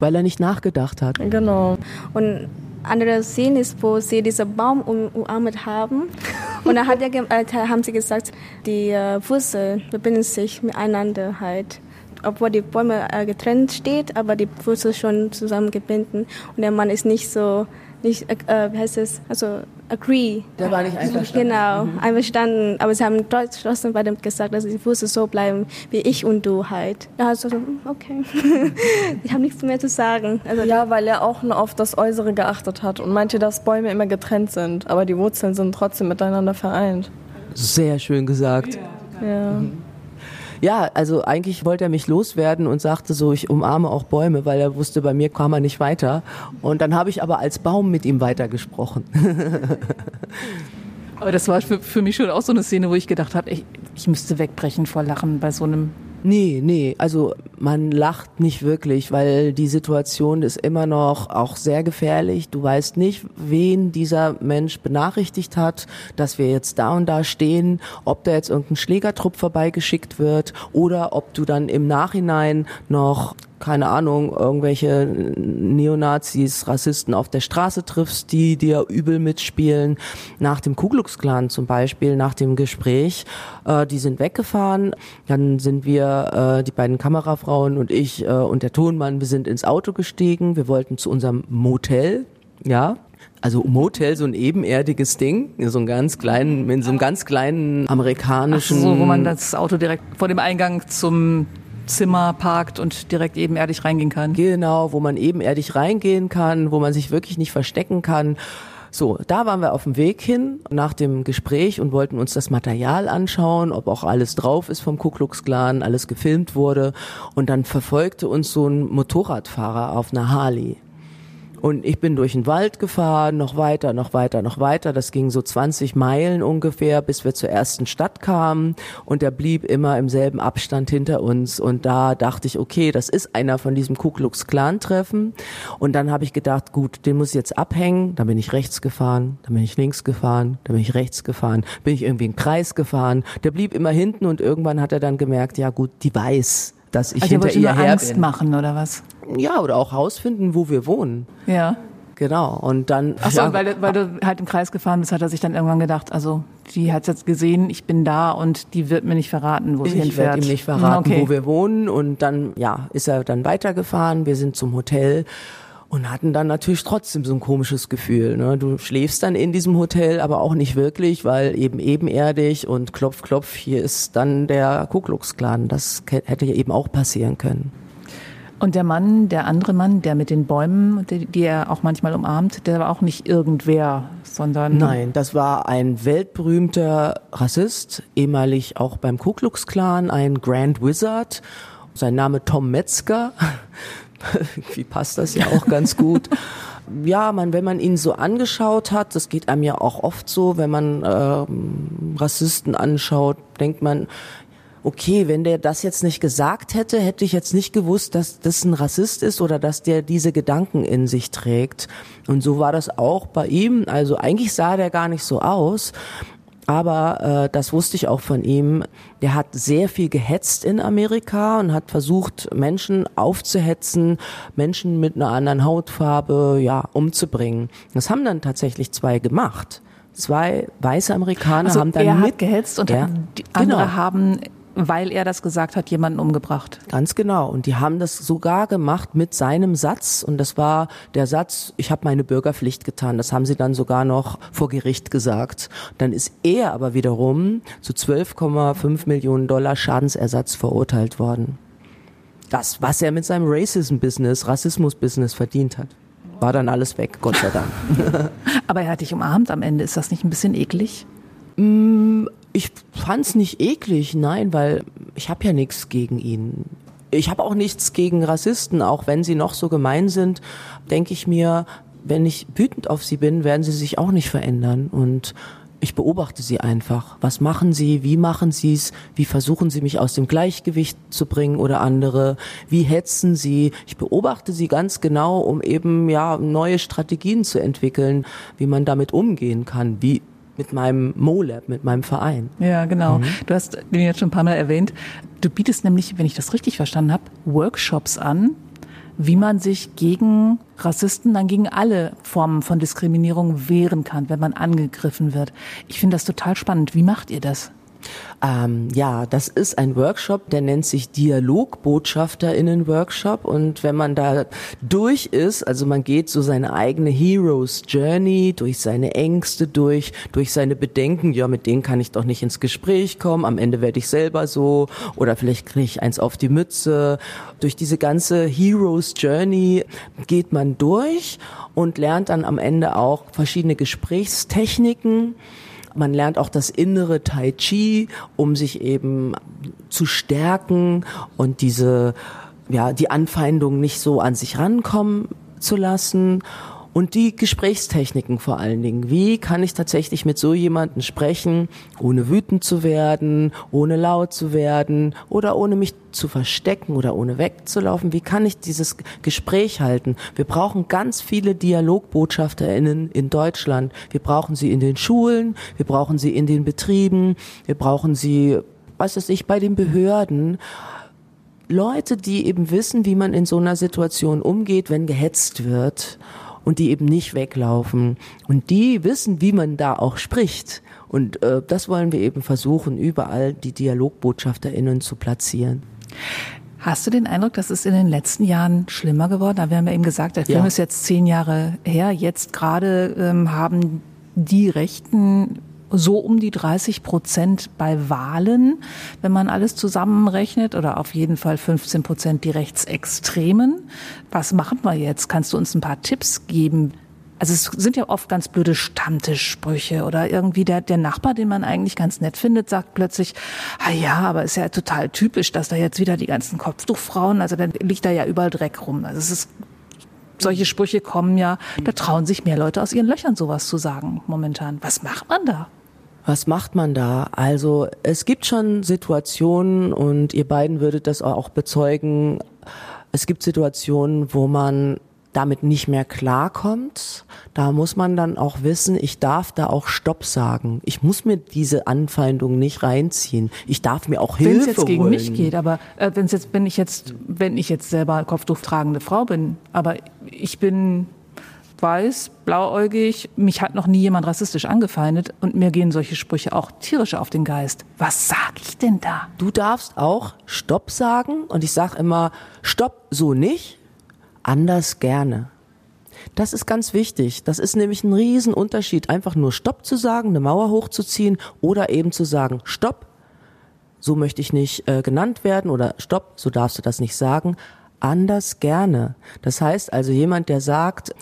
Weil er nicht nachgedacht hat. Genau. Und andere Szene ist, wo sie diesen Baum umarmt haben. Und dann hat er, äh, haben sie gesagt, die äh, Wurzeln verbinden sich miteinander halt. Obwohl die Bäume äh, getrennt steht, aber die Wurzeln schon zusammengebunden. Und der Mann ist nicht so nicht, äh, wie heißt es, also agree. Der war nicht einverstanden. Genau, mhm. einverstanden. Aber sie haben trotzdem bei dem gesagt, dass sie Fuße so bleiben wie ich und du halt. Da hast du so, okay. ich habe nichts mehr zu sagen. Also ja, weil er auch nur auf das Äußere geachtet hat und meinte, dass Bäume immer getrennt sind, aber die Wurzeln sind trotzdem miteinander vereint. Sehr schön gesagt. Ja. ja. Mhm. Ja, also eigentlich wollte er mich loswerden und sagte so, ich umarme auch Bäume, weil er wusste, bei mir kam er nicht weiter. Und dann habe ich aber als Baum mit ihm weitergesprochen. aber das war für, für mich schon auch so eine Szene, wo ich gedacht habe, ich, ich müsste wegbrechen vor Lachen bei so einem Nee, nee, also man lacht nicht wirklich, weil die Situation ist immer noch auch sehr gefährlich. Du weißt nicht, wen dieser Mensch benachrichtigt hat, dass wir jetzt da und da stehen, ob da jetzt irgendein Schlägertrupp vorbeigeschickt wird oder ob du dann im Nachhinein noch keine Ahnung, irgendwelche Neonazis, Rassisten auf der Straße triffst, die dir übel mitspielen. Nach dem Ku Klux Klan zum Beispiel, nach dem Gespräch, äh, die sind weggefahren. Dann sind wir, äh, die beiden Kamerafrauen und ich äh, und der Tonmann, wir sind ins Auto gestiegen. Wir wollten zu unserem Motel, ja, also Motel, so ein ebenerdiges Ding, so ein ganz kleinen, in so einem ganz kleinen amerikanischen. Ach so, wo man das Auto direkt vor dem Eingang zum Zimmer parkt und direkt ebenerdig reingehen kann. Genau, wo man ebenerdig reingehen kann, wo man sich wirklich nicht verstecken kann. So, da waren wir auf dem Weg hin nach dem Gespräch und wollten uns das Material anschauen, ob auch alles drauf ist vom Ku Klux Klan, alles gefilmt wurde. Und dann verfolgte uns so ein Motorradfahrer auf einer Harley. Und ich bin durch den Wald gefahren, noch weiter, noch weiter, noch weiter. Das ging so 20 Meilen ungefähr, bis wir zur ersten Stadt kamen. Und er blieb immer im selben Abstand hinter uns. Und da dachte ich, okay, das ist einer von diesem Ku Klux Klan Treffen. Und dann habe ich gedacht, gut, den muss ich jetzt abhängen. Dann bin ich rechts gefahren, dann bin ich links gefahren, dann bin ich rechts gefahren, bin ich irgendwie im Kreis gefahren. Der blieb immer hinten und irgendwann hat er dann gemerkt, ja gut, die weiß, dass ich also hinter ihr her Angst bin. machen oder was? Ja, oder auch rausfinden, wo wir wohnen. Ja. Genau. Und dann. Ach so, ja, weil, weil du halt im Kreis gefahren bist, hat er sich dann irgendwann gedacht, also die hat jetzt gesehen, ich bin da und die wird mir nicht verraten, wo sie hinfährt. Ich werde ihm nicht verraten, okay. wo wir wohnen. Und dann, ja, ist er dann weitergefahren. Wir sind zum Hotel und hatten dann natürlich trotzdem so ein komisches Gefühl. Ne? Du schläfst dann in diesem Hotel, aber auch nicht wirklich, weil eben ebenerdig und klopf, klopf, hier ist dann der Ku Klux Klan. Das hätte ja eben auch passieren können. Und der Mann, der andere Mann, der mit den Bäumen, die, die, er auch manchmal umarmt, der war auch nicht irgendwer, sondern. Nein, das war ein weltberühmter Rassist, ehemalig auch beim Ku Klux Klan, ein Grand Wizard. Sein Name Tom Metzger. Wie passt das ja auch ganz gut. ja, man, wenn man ihn so angeschaut hat, das geht einem ja auch oft so, wenn man äh, Rassisten anschaut, denkt man, okay, wenn der das jetzt nicht gesagt hätte, hätte ich jetzt nicht gewusst, dass das ein Rassist ist oder dass der diese Gedanken in sich trägt. Und so war das auch bei ihm. Also eigentlich sah der gar nicht so aus. Aber äh, das wusste ich auch von ihm. Der hat sehr viel gehetzt in Amerika und hat versucht, Menschen aufzuhetzen, Menschen mit einer anderen Hautfarbe, ja, umzubringen. Das haben dann tatsächlich zwei gemacht. Zwei weiße Amerikaner also haben dann er hat gehetzt und ja, die andere genau. haben weil er das gesagt hat, jemanden umgebracht. Ganz genau. Und die haben das sogar gemacht mit seinem Satz. Und das war der Satz, ich habe meine Bürgerpflicht getan. Das haben sie dann sogar noch vor Gericht gesagt. Dann ist er aber wiederum zu 12,5 Millionen Dollar Schadensersatz verurteilt worden. Das, was er mit seinem Racism-Business, Rassismus-Business verdient hat. War dann alles weg, Gott sei Dank. aber er hat dich umarmt am Ende. Ist das nicht ein bisschen eklig? Mm, ich fand's nicht eklig, nein, weil ich habe ja nichts gegen ihn. Ich habe auch nichts gegen Rassisten, auch wenn sie noch so gemein sind, denke ich mir, wenn ich wütend auf sie bin, werden sie sich auch nicht verändern und ich beobachte sie einfach. Was machen sie? Wie machen sie es? Wie versuchen sie mich aus dem Gleichgewicht zu bringen oder andere? Wie hetzen sie? Ich beobachte sie ganz genau, um eben ja neue Strategien zu entwickeln, wie man damit umgehen kann. Wie mit meinem MoLab, mit meinem Verein. Ja, genau. Mhm. Du hast den jetzt schon ein paar Mal erwähnt. Du bietest nämlich, wenn ich das richtig verstanden habe, Workshops an, wie man sich gegen Rassisten, dann gegen alle Formen von Diskriminierung wehren kann, wenn man angegriffen wird. Ich finde das total spannend. Wie macht ihr das? Ähm, ja, das ist ein Workshop, der nennt sich Dialogbotschafterinnen-Workshop. Und wenn man da durch ist, also man geht so seine eigene Heroes Journey, durch seine Ängste durch, durch seine Bedenken, ja, mit denen kann ich doch nicht ins Gespräch kommen, am Ende werde ich selber so oder vielleicht kriege ich eins auf die Mütze. Durch diese ganze Heroes Journey geht man durch und lernt dann am Ende auch verschiedene Gesprächstechniken. Man lernt auch das innere Tai Chi, um sich eben zu stärken und diese, ja, die Anfeindungen nicht so an sich rankommen zu lassen und die Gesprächstechniken vor allen Dingen. Wie kann ich tatsächlich mit so jemandem sprechen, ohne wütend zu werden, ohne laut zu werden oder ohne mich zu verstecken oder ohne wegzulaufen? Wie kann ich dieses Gespräch halten? Wir brauchen ganz viele Dialogbotschafterinnen in Deutschland. Wir brauchen sie in den Schulen, wir brauchen sie in den Betrieben, wir brauchen sie, was weiß ich, bei den Behörden. Leute, die eben wissen, wie man in so einer Situation umgeht, wenn gehetzt wird und die eben nicht weglaufen. Und die wissen, wie man da auch spricht. Und äh, das wollen wir eben versuchen, überall die DialogbotschafterInnen zu platzieren. Hast du den Eindruck, dass es in den letzten Jahren schlimmer geworden? Da haben wir eben gesagt, der Film ja. ist jetzt zehn Jahre her. Jetzt gerade ähm, haben die Rechten so um die 30 Prozent bei Wahlen, wenn man alles zusammenrechnet, oder auf jeden Fall 15 Prozent die Rechtsextremen. Was machen wir jetzt? Kannst du uns ein paar Tipps geben? Also es sind ja oft ganz blöde Stammtischsprüche oder irgendwie der, der Nachbar, den man eigentlich ganz nett findet, sagt plötzlich, ah ja, aber ist ja total typisch, dass da jetzt wieder die ganzen Kopftuchfrauen, also dann liegt da ja überall Dreck rum. Also es ist solche Sprüche kommen ja, da trauen sich mehr Leute aus ihren Löchern sowas zu sagen momentan. Was macht man da? Was macht man da? Also es gibt schon Situationen und ihr beiden würdet das auch bezeugen. Es gibt Situationen, wo man damit nicht mehr klarkommt. Da muss man dann auch wissen, ich darf da auch Stopp sagen. Ich muss mir diese Anfeindung nicht reinziehen. Ich darf mir auch Hilfe Wenn es jetzt gegen holen. mich geht, aber äh, wenn es jetzt, wenn ich jetzt, wenn ich jetzt selber Kopftuch tragende Frau bin, aber ich bin weiß, blauäugig, mich hat noch nie jemand rassistisch angefeindet und mir gehen solche Sprüche auch tierisch auf den Geist. Was sag ich denn da? Du darfst auch Stopp sagen und ich sag immer, Stopp so nicht, anders gerne. Das ist ganz wichtig. Das ist nämlich ein Riesenunterschied, einfach nur Stopp zu sagen, eine Mauer hochzuziehen oder eben zu sagen, Stopp, so möchte ich nicht äh, genannt werden oder Stopp, so darfst du das nicht sagen, anders gerne. Das heißt also jemand, der sagt,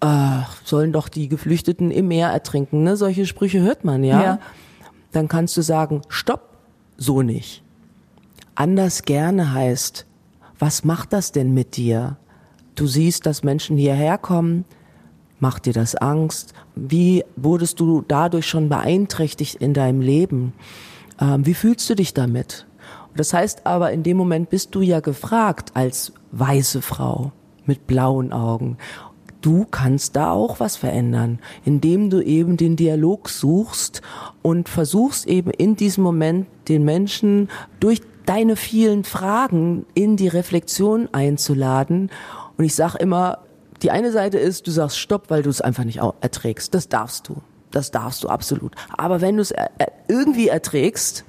äh, sollen doch die Geflüchteten im Meer ertrinken. Ne? Solche Sprüche hört man ja. ja. Dann kannst du sagen, stopp, so nicht. Anders gerne heißt, was macht das denn mit dir? Du siehst, dass Menschen hierher kommen, macht dir das Angst? Wie wurdest du dadurch schon beeinträchtigt in deinem Leben? Ähm, wie fühlst du dich damit? Das heißt aber, in dem Moment bist du ja gefragt als weiße Frau mit blauen Augen du kannst da auch was verändern, indem du eben den Dialog suchst und versuchst eben in diesem Moment den Menschen durch deine vielen Fragen in die Reflexion einzuladen. Und ich sage immer, die eine Seite ist, du sagst Stopp, weil du es einfach nicht erträgst. Das darfst du. Das darfst du absolut. Aber wenn du es irgendwie erträgst,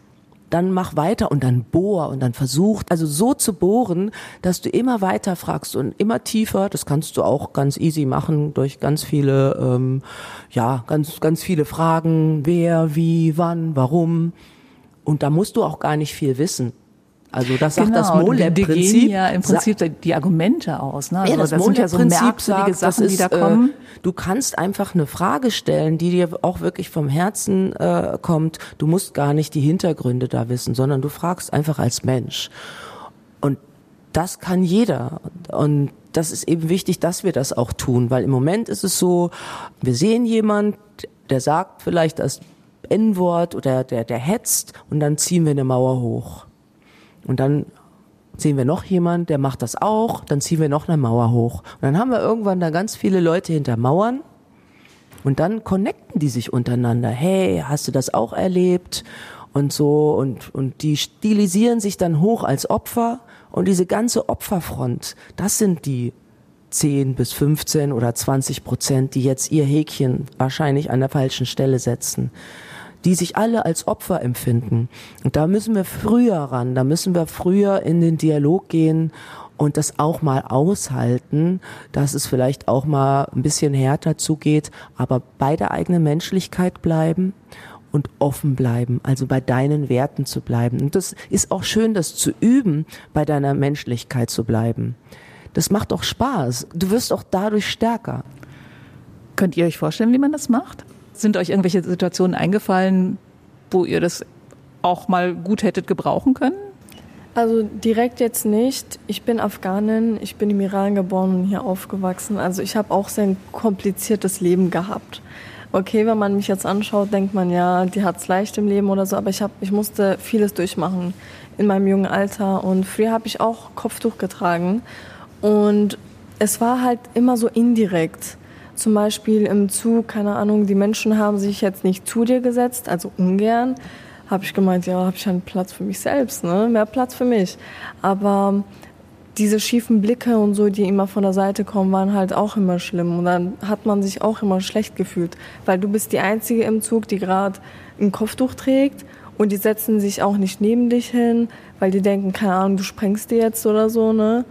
dann mach weiter und dann bohr und dann versuch, also so zu bohren, dass du immer weiter fragst und immer tiefer. Das kannst du auch ganz easy machen durch ganz viele, ähm, ja, ganz, ganz viele Fragen. Wer, wie, wann, warum. Und da musst du auch gar nicht viel wissen. Also das sagt genau, das MOLAB-Prinzip. Die ja im Prinzip die Argumente aus. Ne? Also ja, das, das sind ja so merkwürdige Sachen, ist, die da kommen. Äh, du kannst einfach eine Frage stellen, die dir auch wirklich vom Herzen äh, kommt. Du musst gar nicht die Hintergründe da wissen, sondern du fragst einfach als Mensch. Und das kann jeder. Und das ist eben wichtig, dass wir das auch tun, weil im Moment ist es so, wir sehen jemand, der sagt vielleicht das N-Wort oder der, der hetzt und dann ziehen wir eine Mauer hoch. Und dann sehen wir noch jemand, der macht das auch, dann ziehen wir noch eine Mauer hoch. Und dann haben wir irgendwann da ganz viele Leute hinter Mauern und dann connecten die sich untereinander. Hey, hast du das auch erlebt? Und so, und, und die stilisieren sich dann hoch als Opfer und diese ganze Opferfront, das sind die 10 bis 15 oder 20 Prozent, die jetzt ihr Häkchen wahrscheinlich an der falschen Stelle setzen die sich alle als Opfer empfinden. Und da müssen wir früher ran, da müssen wir früher in den Dialog gehen und das auch mal aushalten, dass es vielleicht auch mal ein bisschen härter zugeht, aber bei der eigenen Menschlichkeit bleiben und offen bleiben, also bei deinen Werten zu bleiben. Und das ist auch schön, das zu üben, bei deiner Menschlichkeit zu bleiben. Das macht auch Spaß. Du wirst auch dadurch stärker. Könnt ihr euch vorstellen, wie man das macht? Sind euch irgendwelche Situationen eingefallen, wo ihr das auch mal gut hättet gebrauchen können? Also direkt jetzt nicht. Ich bin Afghanin, ich bin im Iran geboren und hier aufgewachsen. Also ich habe auch sehr ein kompliziertes Leben gehabt. Okay, wenn man mich jetzt anschaut, denkt man ja, die hat es leicht im Leben oder so, aber ich, hab, ich musste vieles durchmachen in meinem jungen Alter. Und früher habe ich auch Kopftuch getragen. Und es war halt immer so indirekt zum Beispiel im Zug, keine Ahnung, die Menschen haben sich jetzt nicht zu dir gesetzt, also ungern, habe ich gemeint, ja, habe ich einen Platz für mich selbst, ne? mehr Platz für mich. Aber diese schiefen Blicke und so, die immer von der Seite kommen, waren halt auch immer schlimm. Und dann hat man sich auch immer schlecht gefühlt, weil du bist die Einzige im Zug, die gerade ein Kopftuch trägt und die setzen sich auch nicht neben dich hin, weil die denken, keine Ahnung, du sprengst dir jetzt oder so, ne?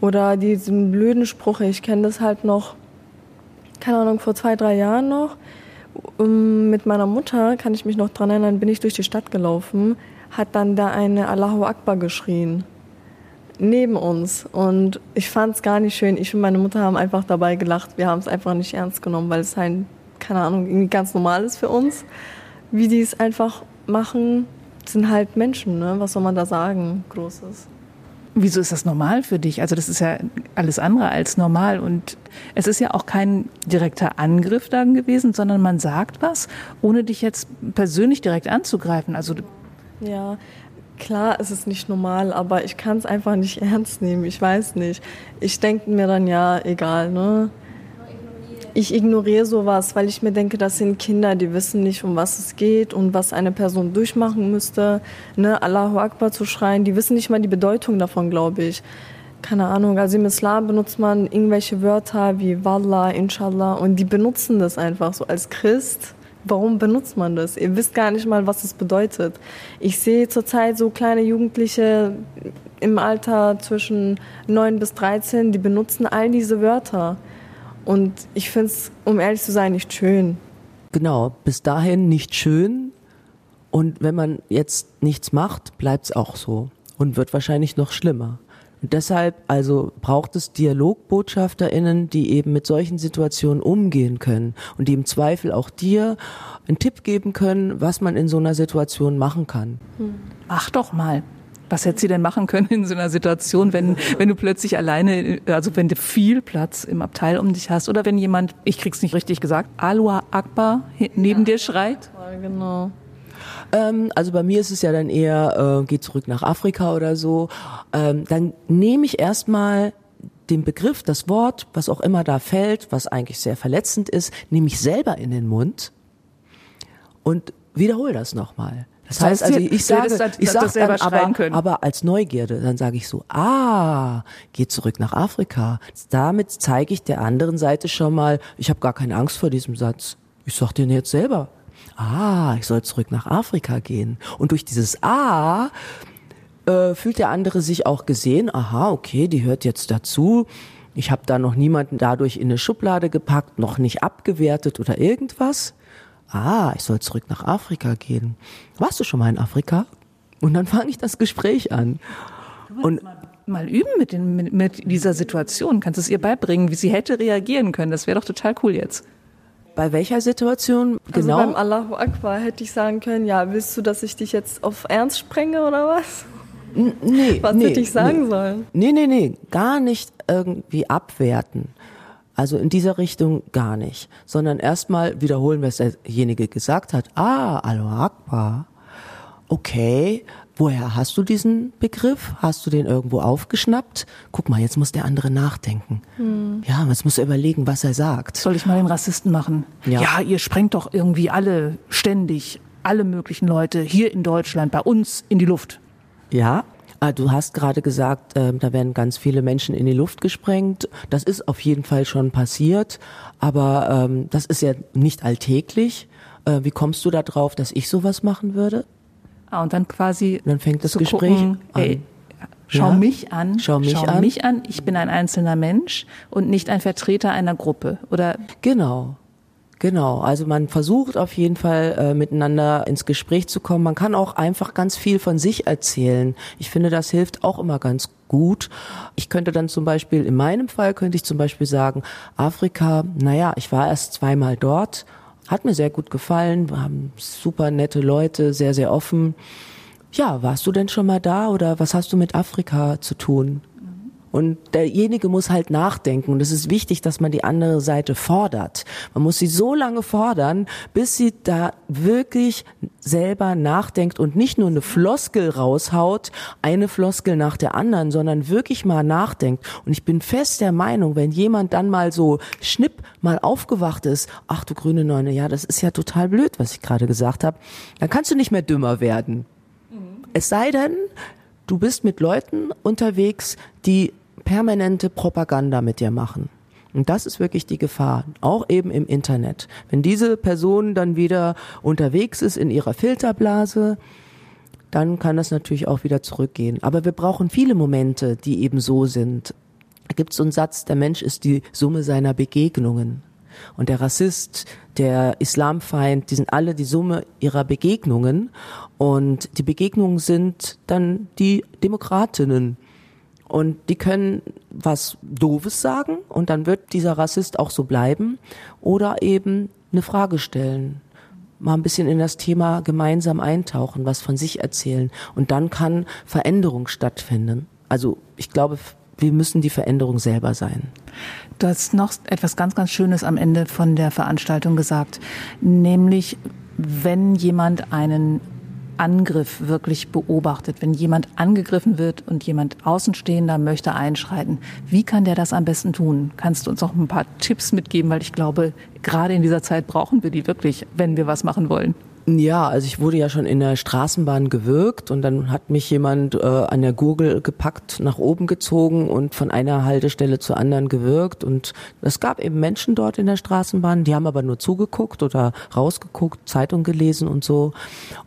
Oder diesen blöden Spruch, ich kenne das halt noch, keine Ahnung, vor zwei, drei Jahren noch. Um, mit meiner Mutter, kann ich mich noch dran erinnern, bin ich durch die Stadt gelaufen, hat dann da eine Allahu Akbar geschrien. Neben uns. Und ich fand es gar nicht schön. Ich und meine Mutter haben einfach dabei gelacht. Wir haben es einfach nicht ernst genommen, weil es halt, keine Ahnung, irgendwie ganz normal ist für uns. Wie die es einfach machen, sind halt Menschen, ne? Was soll man da sagen? Großes. Wieso ist das normal für dich? Also das ist ja alles andere als normal und es ist ja auch kein direkter Angriff dann gewesen, sondern man sagt was, ohne dich jetzt persönlich direkt anzugreifen. Also ja, klar ist es nicht normal, aber ich kann es einfach nicht ernst nehmen. Ich weiß nicht. Ich denke mir dann ja, egal, ne? Ich ignoriere sowas, weil ich mir denke, das sind Kinder, die wissen nicht, um was es geht und was eine Person durchmachen müsste. Ne, Allahu Akbar zu schreien, die wissen nicht mal die Bedeutung davon, glaube ich. Keine Ahnung, also im Islam benutzt man irgendwelche Wörter wie Wallah, Inshallah und die benutzen das einfach so als Christ. Warum benutzt man das? Ihr wisst gar nicht mal, was es bedeutet. Ich sehe zurzeit so kleine Jugendliche im Alter zwischen 9 bis 13, die benutzen all diese Wörter. Und ich finde es, um ehrlich zu sein, nicht schön. Genau, bis dahin nicht schön. Und wenn man jetzt nichts macht, bleibt es auch so und wird wahrscheinlich noch schlimmer. Und deshalb also braucht es DialogbotschafterInnen, die eben mit solchen Situationen umgehen können und die im Zweifel auch dir einen Tipp geben können, was man in so einer Situation machen kann. Hm. Mach doch mal. Was hätte sie denn machen können in so einer Situation, wenn, wenn du plötzlich alleine, also wenn du viel Platz im Abteil um dich hast oder wenn jemand, ich krieg's nicht richtig gesagt, Alua Akbar neben ja, dir schreit? Genau. Ähm, also bei mir ist es ja dann eher, äh, geh zurück nach Afrika oder so. Ähm, dann nehme ich erstmal den Begriff, das Wort, was auch immer da fällt, was eigentlich sehr verletzend ist, nehme ich selber in den Mund und wiederhole das nochmal. Das heißt also, ich sage, das, ich sage dann aber, aber als Neugierde, dann sage ich so, ah, geh zurück nach Afrika. Damit zeige ich der anderen Seite schon mal, ich habe gar keine Angst vor diesem Satz. Ich sag den jetzt selber. ah, ich soll zurück nach Afrika gehen. Und durch dieses Ah äh, fühlt der andere sich auch gesehen, aha, okay, die hört jetzt dazu. Ich habe da noch niemanden dadurch in eine Schublade gepackt, noch nicht abgewertet oder irgendwas. Ah, ich soll zurück nach Afrika gehen. Warst du schon mal in Afrika? Und dann fange ich das Gespräch an. Und mal, mal üben mit, den, mit, mit dieser Situation. Kannst du es ihr beibringen, wie sie hätte reagieren können? Das wäre doch total cool jetzt. Bei welcher Situation genau? Also beim Allahu Akbar hätte ich sagen können, ja, willst du, dass ich dich jetzt auf Ernst sprenge oder was? N nee, was nee, hätte ich sagen nee. sollen? Nee, nee, nee, gar nicht irgendwie abwerten. Also in dieser Richtung gar nicht, sondern erstmal wiederholen, was derjenige gesagt hat. Ah, Allahu Akbar. Okay, woher hast du diesen Begriff? Hast du den irgendwo aufgeschnappt? Guck mal, jetzt muss der andere nachdenken. Hm. Ja, jetzt muss er überlegen, was er sagt. Soll ich mal den Rassisten machen? Ja. ja, ihr sprengt doch irgendwie alle ständig, alle möglichen Leute hier in Deutschland, bei uns in die Luft. Ja, du hast gerade gesagt, äh, da werden ganz viele Menschen in die Luft gesprengt. Das ist auf jeden Fall schon passiert, aber ähm, das ist ja nicht alltäglich. Äh, wie kommst du da drauf, dass ich sowas machen würde? Ah, und dann quasi. Und dann fängt das Gespräch gucken, an. Ey, schau Ja? mich an. Schau mich schau an. mich an. Ich bin ein einzelner Mensch und nicht ein Vertreter einer Gruppe. Oder Genau. Genau, also man versucht auf jeden Fall äh, miteinander ins Gespräch zu kommen. Man kann auch einfach ganz viel von sich erzählen. Ich finde, das hilft auch immer ganz gut. Ich könnte dann zum Beispiel, in meinem Fall könnte ich zum Beispiel sagen, Afrika, naja, ich war erst zweimal dort, hat mir sehr gut gefallen, wir haben super nette Leute, sehr, sehr offen. Ja, warst du denn schon mal da oder was hast du mit Afrika zu tun? Und derjenige muss halt nachdenken. Und es ist wichtig, dass man die andere Seite fordert. Man muss sie so lange fordern, bis sie da wirklich selber nachdenkt und nicht nur eine Floskel raushaut, eine Floskel nach der anderen, sondern wirklich mal nachdenkt. Und ich bin fest der Meinung, wenn jemand dann mal so schnipp mal aufgewacht ist, ach du grüne Neune, ja, das ist ja total blöd, was ich gerade gesagt habe, dann kannst du nicht mehr dümmer werden. Es sei denn, du bist mit Leuten unterwegs, die permanente Propaganda mit dir machen. Und das ist wirklich die Gefahr, auch eben im Internet. Wenn diese Person dann wieder unterwegs ist in ihrer Filterblase, dann kann das natürlich auch wieder zurückgehen. Aber wir brauchen viele Momente, die eben so sind. Da gibt es so einen Satz, der Mensch ist die Summe seiner Begegnungen. Und der Rassist, der Islamfeind, die sind alle die Summe ihrer Begegnungen. Und die Begegnungen sind dann die Demokratinnen. Und die können was Doofes sagen und dann wird dieser Rassist auch so bleiben. Oder eben eine Frage stellen. Mal ein bisschen in das Thema gemeinsam eintauchen, was von sich erzählen. Und dann kann Veränderung stattfinden. Also ich glaube, wir müssen die Veränderung selber sein. Du hast noch etwas ganz, ganz Schönes am Ende von der Veranstaltung gesagt, nämlich wenn jemand einen Angriff wirklich beobachtet, wenn jemand angegriffen wird und jemand Außenstehender möchte einschreiten, wie kann der das am besten tun? Kannst du uns noch ein paar Tipps mitgeben, weil ich glaube, gerade in dieser Zeit brauchen wir die wirklich, wenn wir was machen wollen. Ja, also ich wurde ja schon in der Straßenbahn gewürgt und dann hat mich jemand äh, an der Gurgel gepackt, nach oben gezogen und von einer Haltestelle zur anderen gewürgt. Und es gab eben Menschen dort in der Straßenbahn, die haben aber nur zugeguckt oder rausgeguckt, Zeitung gelesen und so.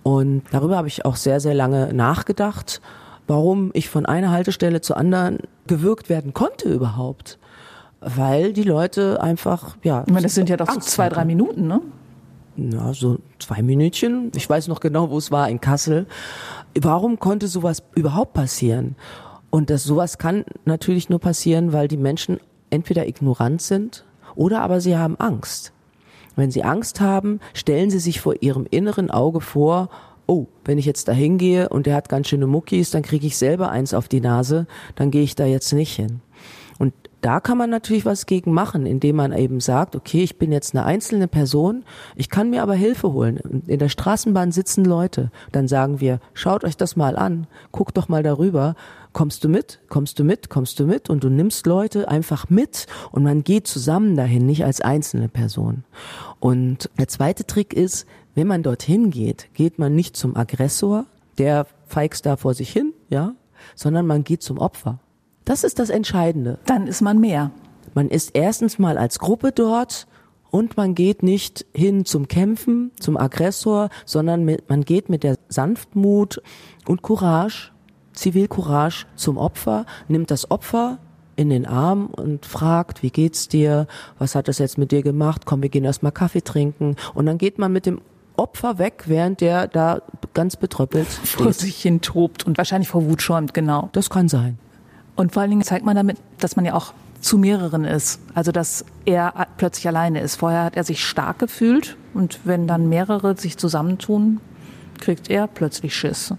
Und darüber habe ich auch sehr, sehr lange nachgedacht, warum ich von einer Haltestelle zur anderen gewürgt werden konnte überhaupt. Weil die Leute einfach, ja. Ich meine, das sind ja doch so zwei, drei Minuten, ne? Ja, so zwei Minütchen. Ich weiß noch genau, wo es war, in Kassel. Warum konnte sowas überhaupt passieren? Und das sowas kann natürlich nur passieren, weil die Menschen entweder ignorant sind oder aber sie haben Angst. Wenn sie Angst haben, stellen sie sich vor ihrem inneren Auge vor, oh, wenn ich jetzt da hingehe und der hat ganz schöne Muckis, dann kriege ich selber eins auf die Nase, dann gehe ich da jetzt nicht hin. Da kann man natürlich was gegen machen, indem man eben sagt, okay, ich bin jetzt eine einzelne Person, ich kann mir aber Hilfe holen. In der Straßenbahn sitzen Leute, dann sagen wir, schaut euch das mal an, guckt doch mal darüber, kommst du mit, kommst du mit, kommst du mit und du nimmst Leute einfach mit und man geht zusammen dahin, nicht als einzelne Person. Und der zweite Trick ist, wenn man dorthin geht, geht man nicht zum Aggressor, der feigst da vor sich hin, ja, sondern man geht zum Opfer. Das ist das Entscheidende. Dann ist man mehr. Man ist erstens mal als Gruppe dort und man geht nicht hin zum Kämpfen, zum Aggressor, sondern mit, man geht mit der Sanftmut und Courage, Zivilcourage zum Opfer, nimmt das Opfer in den Arm und fragt, wie geht's dir? Was hat das jetzt mit dir gemacht? Komm, wir gehen erstmal Kaffee trinken. Und dann geht man mit dem Opfer weg, während der da ganz betröppelt vor sich hin tobt und wahrscheinlich vor Wut schäumt, genau. Das kann sein. Und vor allen Dingen zeigt man damit, dass man ja auch zu mehreren ist. Also dass er plötzlich alleine ist. Vorher hat er sich stark gefühlt und wenn dann mehrere sich zusammentun, kriegt er plötzlich Schiss.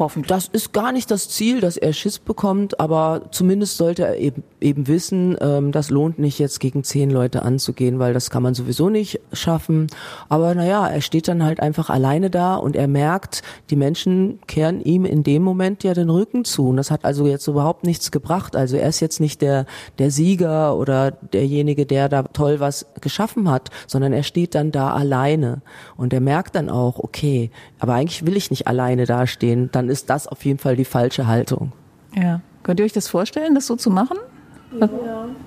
Hoffentlich. Das ist gar nicht das Ziel, dass er Schiss bekommt, aber zumindest sollte er eben, eben wissen, ähm, das lohnt nicht jetzt gegen zehn Leute anzugehen, weil das kann man sowieso nicht schaffen. Aber naja, er steht dann halt einfach alleine da und er merkt, die Menschen kehren ihm in dem Moment ja den Rücken zu. Und das hat also jetzt überhaupt nichts gebracht. Also er ist jetzt nicht der, der Sieger oder derjenige, der da toll was geschaffen hat, sondern er steht dann da alleine. Und er merkt dann auch, okay, aber eigentlich will ich nicht alleine dastehen. Dann ist das auf jeden Fall die falsche Haltung. Ja. Könnt ihr euch das vorstellen, das so zu machen? Ja.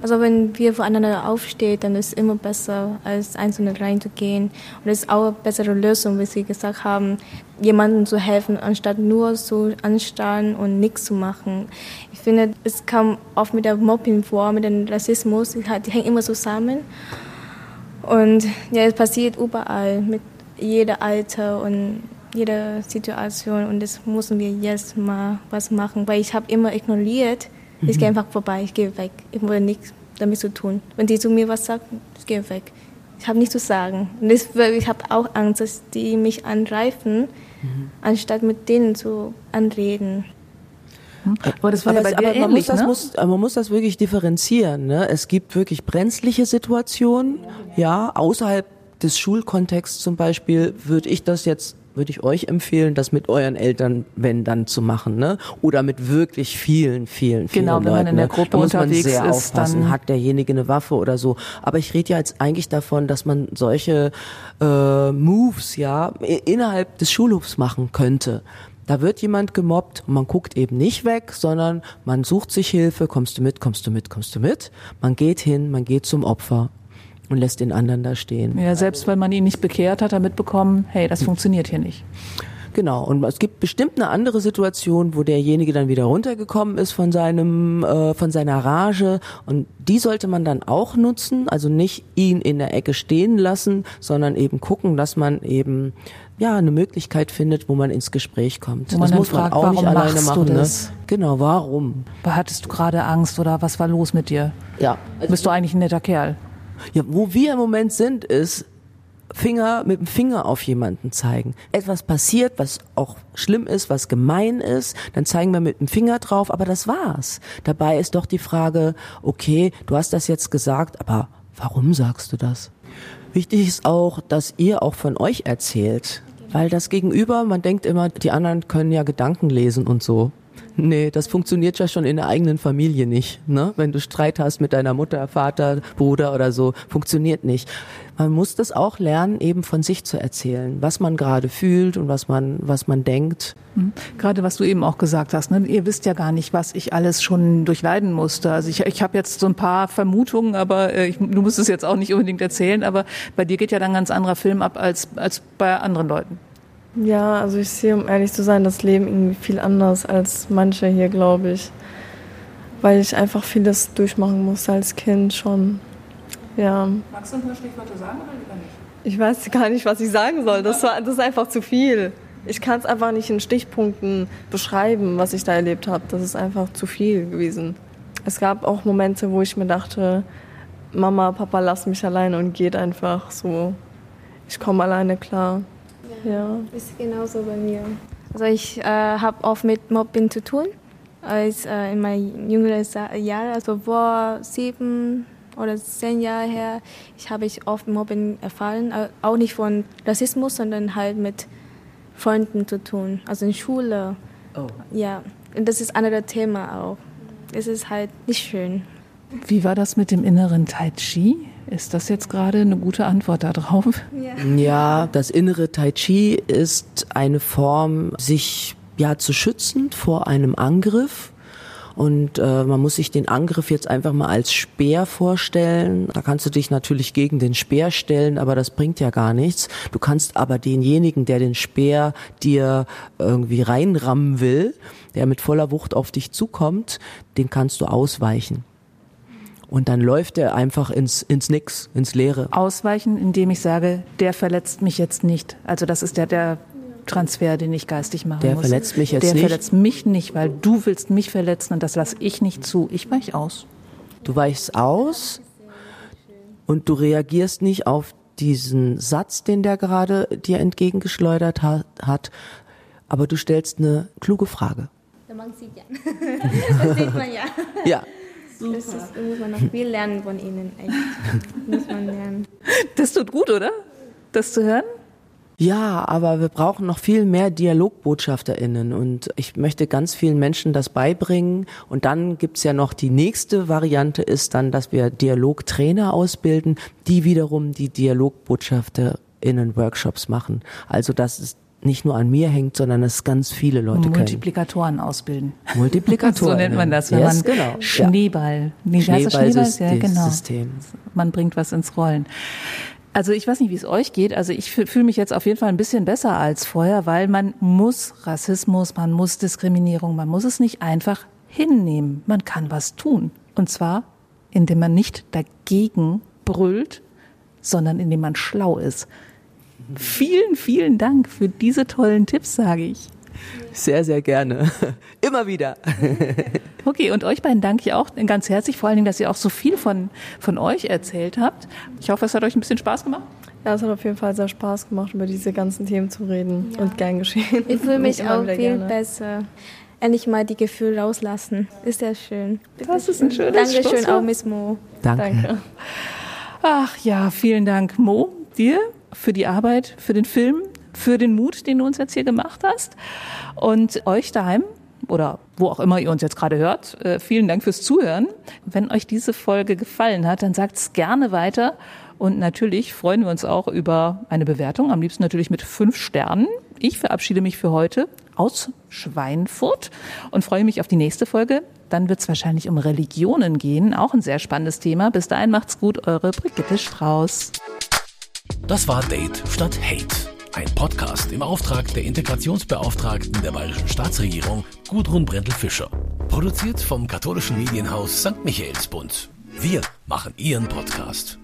Also wenn wir voneinander aufstehen, dann ist es immer besser, als einzelne reinzugehen. Und es ist auch eine bessere Lösung, wie Sie gesagt haben, jemandem zu helfen, anstatt nur zu anstarren und nichts zu machen. Ich finde, es kam oft mit der Mobbing vor, mit dem Rassismus, die, die hängen immer zusammen. Und ja, es passiert überall, mit jedem Alter und jeder Situation und das müssen wir jetzt mal was machen, weil ich habe immer ignoriert, mhm. ich gehe einfach vorbei, ich gehe weg, ich will nichts damit zu tun. Wenn die zu mir was sagen, ich gehe weg. Ich habe nichts zu sagen. Und das, ich habe auch Angst, dass die mich angreifen, mhm. anstatt mit denen zu anreden. Aber, das war aber, ja bei aber man, ähnlich, muss das, ne? muss, man muss das wirklich differenzieren. Ne? Es gibt wirklich brenzliche Situationen, ja, außerhalb des Schulkontexts zum Beispiel würde ich das jetzt würde ich euch empfehlen, das mit euren Eltern, wenn dann zu machen, ne? Oder mit wirklich vielen, vielen, vielen genau, Leuten. Genau, wenn man in der ne? Gruppe da muss man sehr ist, aufpassen. dann hat derjenige eine Waffe oder so. Aber ich rede ja jetzt eigentlich davon, dass man solche äh, Moves ja innerhalb des Schulhofs machen könnte. Da wird jemand gemobbt und man guckt eben nicht weg, sondern man sucht sich Hilfe, kommst du mit, kommst du mit, kommst du mit. Man geht hin, man geht zum Opfer und lässt den anderen da stehen. Ja, selbst wenn man ihn nicht bekehrt hat, er mitbekommen, hey, das funktioniert hier nicht. Genau, und es gibt bestimmt eine andere Situation, wo derjenige dann wieder runtergekommen ist von seinem, äh, von seiner Rage und die sollte man dann auch nutzen, also nicht ihn in der Ecke stehen lassen, sondern eben gucken, dass man eben ja eine Möglichkeit findet, wo man ins Gespräch kommt. Wo man das muss fragt, man auch nicht alleine machen. Ne? Genau, warum? Hattest du gerade Angst oder was war los mit dir? Ja. Also Bist du eigentlich ein netter Kerl? Ja, wo wir im Moment sind, ist Finger mit dem Finger auf jemanden zeigen. Etwas passiert, was auch schlimm ist, was gemein ist, dann zeigen wir mit dem Finger drauf, aber das war's. Dabei ist doch die Frage, okay, du hast das jetzt gesagt, aber warum sagst du das? Wichtig ist auch, dass ihr auch von euch erzählt, weil das Gegenüber, man denkt immer, die anderen können ja Gedanken lesen und so. Nee, das funktioniert ja schon in der eigenen Familie nicht. Ne? Wenn du Streit hast mit deiner Mutter, Vater, Bruder oder so, funktioniert nicht. Man muss das auch lernen, eben von sich zu erzählen, was man gerade fühlt und was man, was man denkt. Mhm. Gerade was du eben auch gesagt hast, ne? ihr wisst ja gar nicht, was ich alles schon durchleiden musste. Also ich, ich habe jetzt so ein paar Vermutungen, aber äh, ich, du musst es jetzt auch nicht unbedingt erzählen, aber bei dir geht ja dann ganz anderer Film ab als, als bei anderen Leuten. Ja, also ich sehe, um ehrlich zu sein, das Leben irgendwie viel anders als manche hier, glaube ich. Weil ich einfach vieles durchmachen musste als Kind schon. Ja. Magst du ein paar Stichworte sagen oder lieber nicht? Ich weiß gar nicht, was ich sagen soll. Das, war, das ist einfach zu viel. Ich kann es einfach nicht in Stichpunkten beschreiben, was ich da erlebt habe. Das ist einfach zu viel gewesen. Es gab auch Momente, wo ich mir dachte, Mama, Papa, lass mich alleine und geht einfach so. Ich komme alleine klar. Ja. Ist genauso bei mir. Also ich äh, habe oft mit Mobbing zu tun. Als äh, in meinen jüngeren Jahren, also vor sieben oder zehn Jahren her, ich habe ich oft Mobbing erfahren. Auch nicht von Rassismus, sondern halt mit Freunden zu tun. Also in Schule. Oh. Ja, und das ist ein anderes Thema auch. Es ist halt nicht schön. Wie war das mit dem inneren Tai Chi? Ist das jetzt gerade eine gute Antwort darauf? Ja. das innere Tai Chi ist eine Form, sich ja zu schützen vor einem Angriff Und äh, man muss sich den Angriff jetzt einfach mal als Speer vorstellen. Da kannst du dich natürlich gegen den Speer stellen, aber das bringt ja gar nichts. Du kannst aber denjenigen, der den Speer dir irgendwie reinrammen will, der mit voller Wucht auf dich zukommt, den kannst du ausweichen. Und dann läuft er einfach ins, ins Nix, ins Leere. Ausweichen, indem ich sage, der verletzt mich jetzt nicht. Also das ist der, der Transfer, den ich geistig machen der muss. Der verletzt mich jetzt der nicht. Der verletzt mich nicht, weil du willst mich verletzen und das lasse ich nicht zu. Ich weich aus. Du weichst aus und du reagierst nicht auf diesen Satz, den der gerade dir entgegengeschleudert hat, aber du stellst eine kluge Frage. Man sieht ja. Das sieht man ja. Ja. Super. Das ist, muss man noch viel lernen von ihnen, echt. muss man lernen. Das tut gut, oder? Das zu hören? Ja, aber wir brauchen noch viel mehr DialogbotschafterInnen und ich möchte ganz vielen Menschen das beibringen. Und dann gibt's ja noch die nächste Variante ist dann, dass wir Dialogtrainer ausbilden, die wiederum die DialogbotschafterInnen Workshops machen. Also das ist nicht nur an mir hängt, sondern es ganz viele Leute Multiplikatoren können. ausbilden. Multiplikatoren. so nennt man das, wenn yes, man genau. Schneeball, nee, Schneeball Schneeball ja, genau. System. Man bringt was ins Rollen. Also ich weiß nicht, wie es euch geht. Also ich fühle mich jetzt auf jeden Fall ein bisschen besser als vorher, weil man muss Rassismus, man muss Diskriminierung, man muss es nicht einfach hinnehmen. Man kann was tun. Und zwar, indem man nicht dagegen brüllt, sondern indem man schlau ist. Vielen, vielen Dank für diese tollen Tipps, sage ich. Sehr, sehr gerne. Immer wieder. Okay, und euch beiden danke ich auch ganz herzlich, vor allen Dingen, dass ihr auch so viel von, von euch erzählt habt. Ich hoffe, es hat euch ein bisschen Spaß gemacht. Ja, es hat auf jeden Fall sehr Spaß gemacht, über diese ganzen Themen zu reden ja. und gern geschehen. Ich fühle mich auch viel gerne. besser. Endlich mal die Gefühle rauslassen. Ist sehr schön. Das ist ein schönes Dankeschön auch, Miss Mo. Danke. Danke. Ach ja, vielen Dank, Mo, dir für die Arbeit, für den Film, für den Mut, den du uns jetzt hier gemacht hast. Und euch daheim oder wo auch immer ihr uns jetzt gerade hört, äh, vielen Dank fürs Zuhören. Wenn euch diese Folge gefallen hat, dann sagt es gerne weiter. Und natürlich freuen wir uns auch über eine Bewertung, am liebsten natürlich mit fünf Sternen. Ich verabschiede mich für heute aus Schweinfurt und freue mich auf die nächste Folge. Dann wird es wahrscheinlich um Religionen gehen, auch ein sehr spannendes Thema. Bis dahin macht's gut, eure Brigitte Strauß. Das war Date statt Hate. Ein Podcast im Auftrag der Integrationsbeauftragten der Bayerischen Staatsregierung Gudrun Brendel-Fischer. Produziert vom katholischen Medienhaus St. Michaelsbund. Wir machen Ihren Podcast.